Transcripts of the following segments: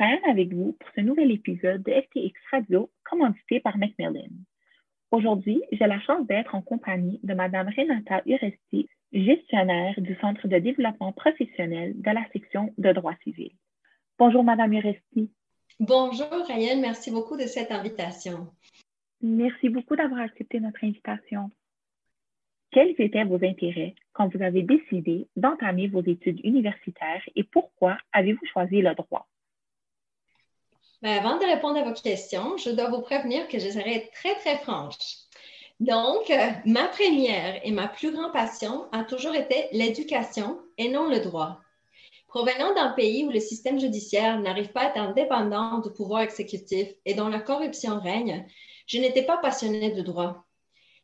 Ryan avec vous pour ce nouvel épisode de FTX Radio commandité par Macmillan. Aujourd'hui, j'ai la chance d'être en compagnie de Mme Renata Uresti, gestionnaire du Centre de développement professionnel de la section de droit civil. Bonjour, Mme Uresti. Bonjour, Ryan. Merci beaucoup de cette invitation. Merci beaucoup d'avoir accepté notre invitation. Quels étaient vos intérêts quand vous avez décidé d'entamer vos études universitaires et pourquoi avez-vous choisi le droit? Ben, avant de répondre à vos questions, je dois vous prévenir que je serai très, très franche. Donc, euh, ma première et ma plus grande passion a toujours été l'éducation et non le droit. Provenant d'un pays où le système judiciaire n'arrive pas à être indépendant du pouvoir exécutif et dont la corruption règne, je n'étais pas passionnée de droit.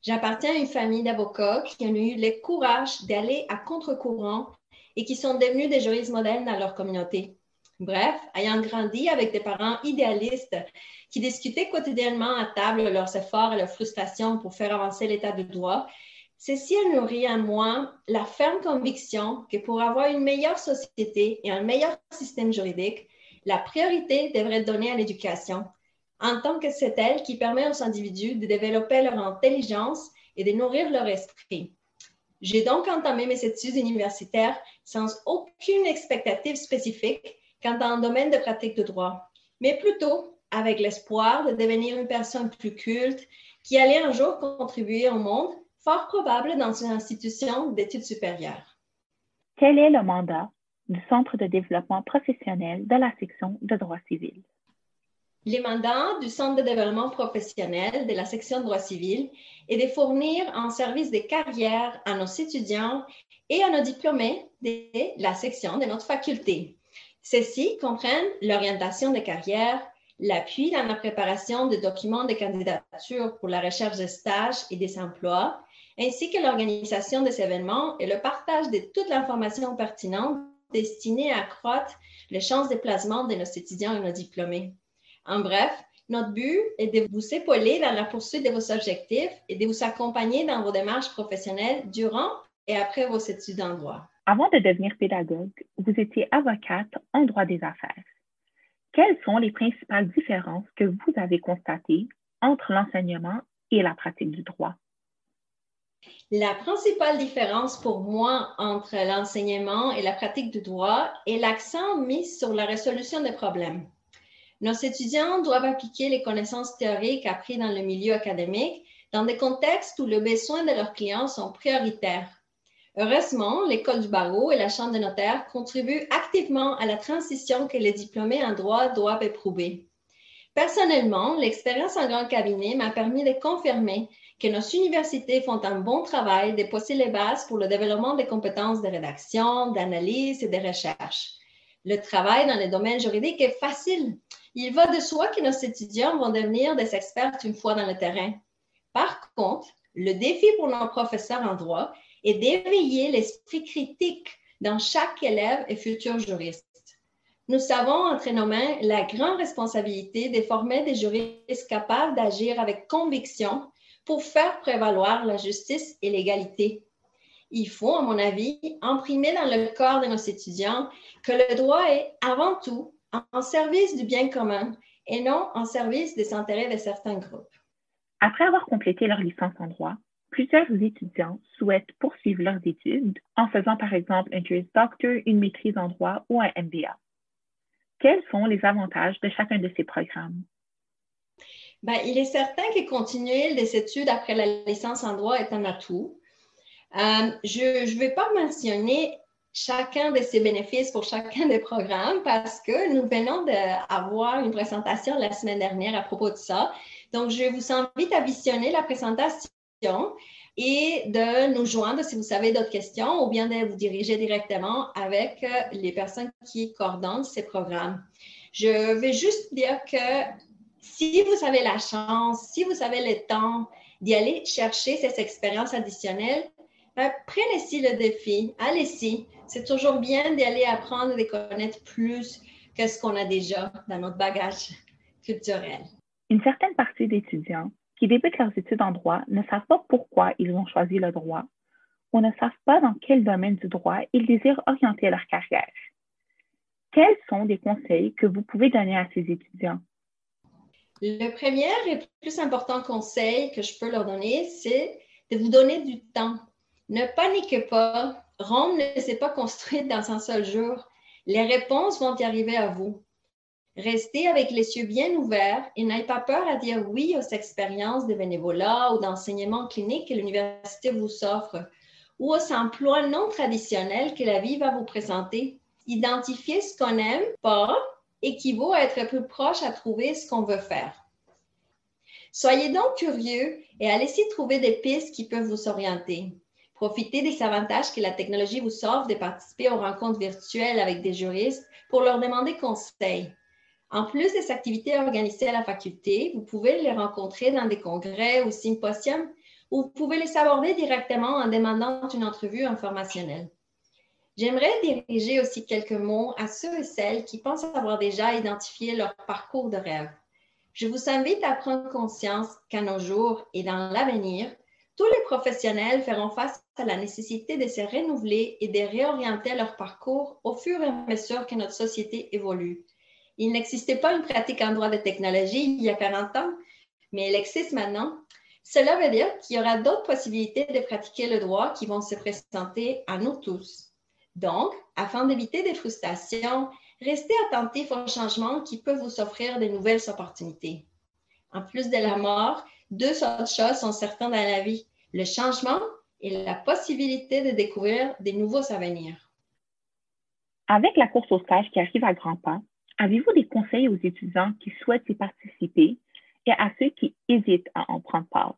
J'appartiens à une famille d'avocats qui ont eu le courage d'aller à contre-courant et qui sont devenus des juristes modèles dans leur communauté. Bref, ayant grandi avec des parents idéalistes qui discutaient quotidiennement à table leurs efforts et leurs frustrations pour faire avancer l'état de droit, ceci a nourri en moi la ferme conviction que pour avoir une meilleure société et un meilleur système juridique, la priorité devrait être donnée à l'éducation, en tant que c'est elle qui permet aux individus de développer leur intelligence et de nourrir leur esprit. J'ai donc entamé mes études universitaires sans aucune expectative spécifique quant à un domaine de pratique de droit, mais plutôt avec l'espoir de devenir une personne plus culte qui allait un jour contribuer au monde, fort probable dans une institution d'études supérieures. Quel est le mandat du Centre de développement professionnel de la section de droit civil? Les mandats du Centre de développement professionnel de la section de droit civil est de fournir un service de carrière à nos étudiants et à nos diplômés de la section de notre faculté Ceux-ci comprennent l'orientation de carrière, l'appui dans la préparation de documents de candidature pour la recherche de stages et des emplois, ainsi que l'organisation des événements et le partage de toute l'information pertinente destinée à accroître les chances de placement de nos étudiants et nos diplômés. En bref, notre but est de vous épauler dans la poursuite de vos objectifs et de vous accompagner dans vos démarches professionnelles durant et après vos études en droit. Avant de devenir pédagogue, vous étiez avocate en droit des affaires. Quelles sont les principales différences que vous avez constatées entre l'enseignement et la pratique du droit? La principale différence pour moi entre l'enseignement et la pratique du droit est l'accent mis sur la résolution des problèmes. Nos étudiants doivent appliquer les connaissances théoriques apprises dans le milieu académique dans des contextes où les besoins de leurs clients sont prioritaires Heureusement, l'École du barreau et la Chambre des notaires contribuent activement à la transition que les diplômés en droit doivent éprouver. Personnellement, l'expérience en grand cabinet m'a permis de confirmer que nos universités font un bon travail de poser les bases pour le développement des compétences de rédaction, d'analyse et de recherche. Le travail dans le domaine juridique est facile. Il va de soi que nos étudiants vont devenir des experts une fois dans le terrain. Par contre, le défi pour nos professeurs en droit et d'éveiller l'esprit critique dans chaque élève et futur juriste. Nous savons entre nos mains la grande responsabilité de former des juristes capables d'agir avec conviction pour faire prévaloir la justice et l'égalité. Il faut, à mon avis, imprimer dans le corps de nos étudiants que le droit est avant tout en service du bien commun et non en service des intérêts de certains groupes. Après avoir complété leur licence en droit, Plusieurs étudiants souhaitent poursuivre leurs études en faisant par exemple un Juris Doctor, une maîtrise en droit ou un MBA. Quels sont les avantages de chacun de ces programmes? Ben, il est certain que continuer les études après la licence en droit est un atout. Euh, je ne vais pas mentionner chacun de ces bénéfices pour chacun des programmes parce que nous venons d'avoir une présentation la semaine dernière à propos de ça. Donc, je vous invite à visionner la présentation et de nous joindre si vous avez d'autres questions ou bien de vous diriger directement avec euh, les personnes qui coordonnent ces programmes. Je vais juste dire que si vous avez la chance, si vous avez le temps d'y aller chercher ces expériences additionnelles, ben, prenez-y le défi, allez-y. C'est toujours bien d'y aller apprendre et de connaître plus que ce qu'on a déjà dans notre bagage culturel. Une certaine partie d'étudiants qui débutent leurs études en droit ne savent pas pourquoi ils ont choisi le droit ou ne savent pas dans quel domaine du droit ils désirent orienter leur carrière. quels sont des conseils que vous pouvez donner à ces étudiants? Le premier et plus important conseil que je peux leur donner, c'est de vous donner du temps. Ne paniquez pas. Rome ne s'est pas construite dans un seul jour. Les réponses vont y arriver à vous. Restez avec les yeux bien ouverts et n'ayez pas peur à dire oui aux expériences de bénévolat ou d'enseignement clinique que l'université vous offre ou aux emplois non traditionnels que la vie va vous présenter. Identifier ce qu'on n'aime pas équivaut à être plus proche à trouver ce qu'on veut faire. Soyez donc curieux et allez-y trouver des pistes qui peuvent vous orienter. Profitez des avantages que la technologie vous offre de participer aux rencontres virtuelles avec des juristes pour leur demander conseil. En plus des activités organisées à la faculté, vous pouvez les rencontrer dans des congrès ou symposiums ou vous pouvez les aborder directement en demandant une entrevue informationnelle. J'aimerais diriger aussi quelques mots à ceux et celles qui pensent avoir déjà identifié leur parcours de rêve. Je vous invite à prendre conscience qu'à nos jours et dans l'avenir, tous les professionnels feront face à la nécessité de se renouveler et de réorienter leur parcours au fur et à mesure que notre société évolue. Il n'existait pas une pratique en droit de technologie il y a 40 ans, mais elle existe maintenant. Cela veut dire qu'il y aura d'autres possibilités de pratiquer le droit qui vont se présenter à nous tous. Donc, afin d'éviter des frustrations, restez attentifs aux changements qui peuvent vous offrir de nouvelles opportunités. En plus de la mort, deux autres choses sont certaines dans la vie, le changement et la possibilité de découvrir des nouveaux avenirs. Avec la course au stage qui arrive à grands pas, Avez-vous des conseils aux étudiants qui souhaitent y participer et à ceux qui hésitent à en prendre part?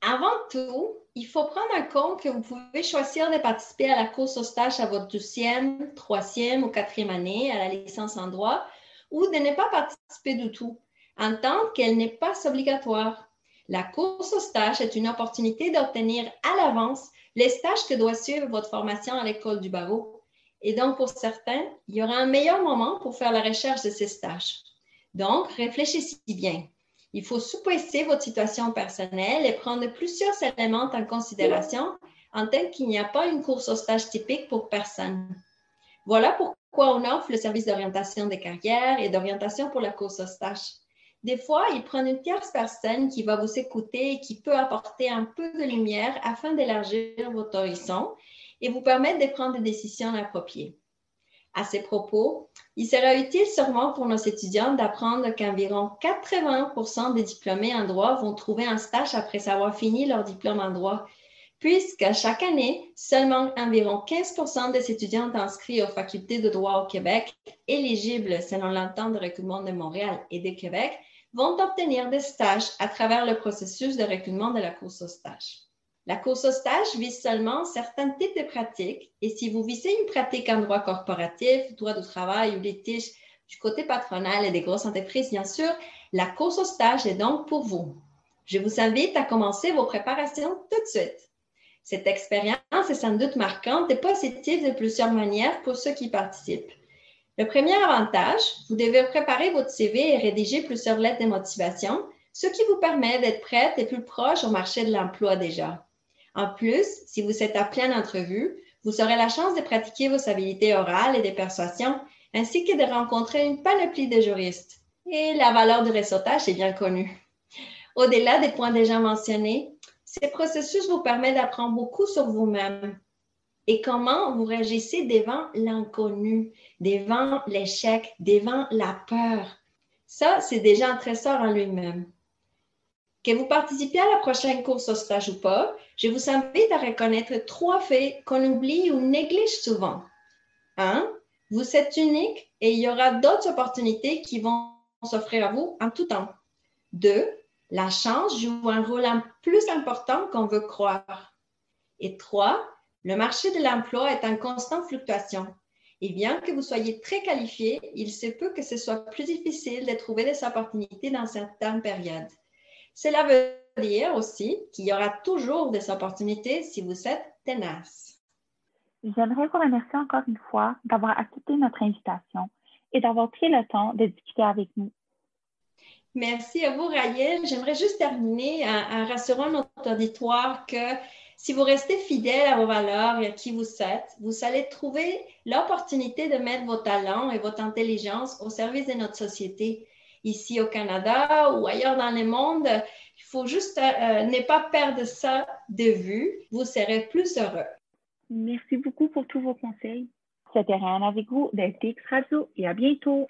Avant tout, il faut prendre en compte que vous pouvez choisir de participer à la course au stage à votre deuxième, troisième ou quatrième année à la licence en droit ou de ne pas participer du tout, en tant qu'elle n'est pas obligatoire. La course au stage est une opportunité d'obtenir à l'avance les stages que doit suivre votre formation à l'école du barreau et donc, pour certains, il y aura un meilleur moment pour faire la recherche de ces stages. Donc, réfléchissez bien. Il faut sous-poser votre situation personnelle et prendre plusieurs éléments en considération en tant qu'il n'y a pas une course au stage typique pour personne. Voilà pourquoi on offre le service d'orientation des carrières et d'orientation pour la course au stage. Des fois, il prend une tierce personne qui va vous écouter et qui peut apporter un peu de lumière afin d'élargir votre horizon et vous permettre de prendre des décisions appropriées. À ces propos, il sera utile sûrement pour nos étudiants d'apprendre qu'environ 80% des diplômés en droit vont trouver un stage après avoir fini leur diplôme en droit, puisque chaque année, seulement environ 15 des étudiants inscrits aux facultés de droit au Québec, éligibles selon l'entente de recrutement de Montréal et de Québec, vont obtenir des stages à travers le processus de recrutement de la course au stage. La course au stage vise seulement certains types de pratiques et si vous visez une pratique en droit corporatif, droit du travail ou litige du côté patronal et des grosses entreprises, bien sûr, la course au stage est donc pour vous. Je vous invite à commencer vos préparations tout de suite. Cette expérience est sans doute marquante et positive de plusieurs manières pour ceux qui participent. Le premier avantage, vous devez préparer votre CV et rédiger plusieurs lettres de motivation, ce qui vous permet d'être prête et plus proche au marché de l'emploi déjà. En plus, si vous êtes appelé en entrevue, vous aurez la chance de pratiquer vos habilités orales et de persuasion, ainsi que de rencontrer une panoplie de juristes. Et la valeur du réseautage est bien connue. Au-delà des points déjà mentionnés, ces processus vous permettent d'apprendre beaucoup sur vous-même et comment vous réagissez devant l'inconnu, devant l'échec, devant la peur. Ça, c'est déjà un trésor en lui-même. Que vous participiez à la prochaine course au stage ou pas, je vous invite à reconnaître trois faits qu'on oublie ou néglige souvent. Un, vous êtes unique et il y aura d'autres opportunités qui vont s'offrir à vous en tout temps. Deux, la chance joue un rôle plus important qu'on veut croire. Et trois, le marché de l'emploi est en constante fluctuation. Et bien que vous soyez très qualifié, il se peut que ce soit plus difficile de trouver des opportunités dans certaines périodes. Cela veut dire aussi qu'il y aura toujours des opportunités si vous êtes tenace. J'aimerais vous remercier encore une fois d'avoir accepté notre invitation et d'avoir pris le temps de discuter avec nous. Merci à vous, Rayel. J'aimerais juste terminer en, rassurant notre auditoire que Si vous restez fidèle à vos valeurs et à qui vous êtes, vous allez trouver l'opportunité de mettre vos talents et votre intelligence au service de notre société ici au Canada ou ailleurs dans le monde. Il faut juste euh, euh, ne pas perdre ça de vue. Vous serez plus heureux. Merci beaucoup pour tous vos conseils. C'était Ryan avec vous d'LTX Radio et à bientôt.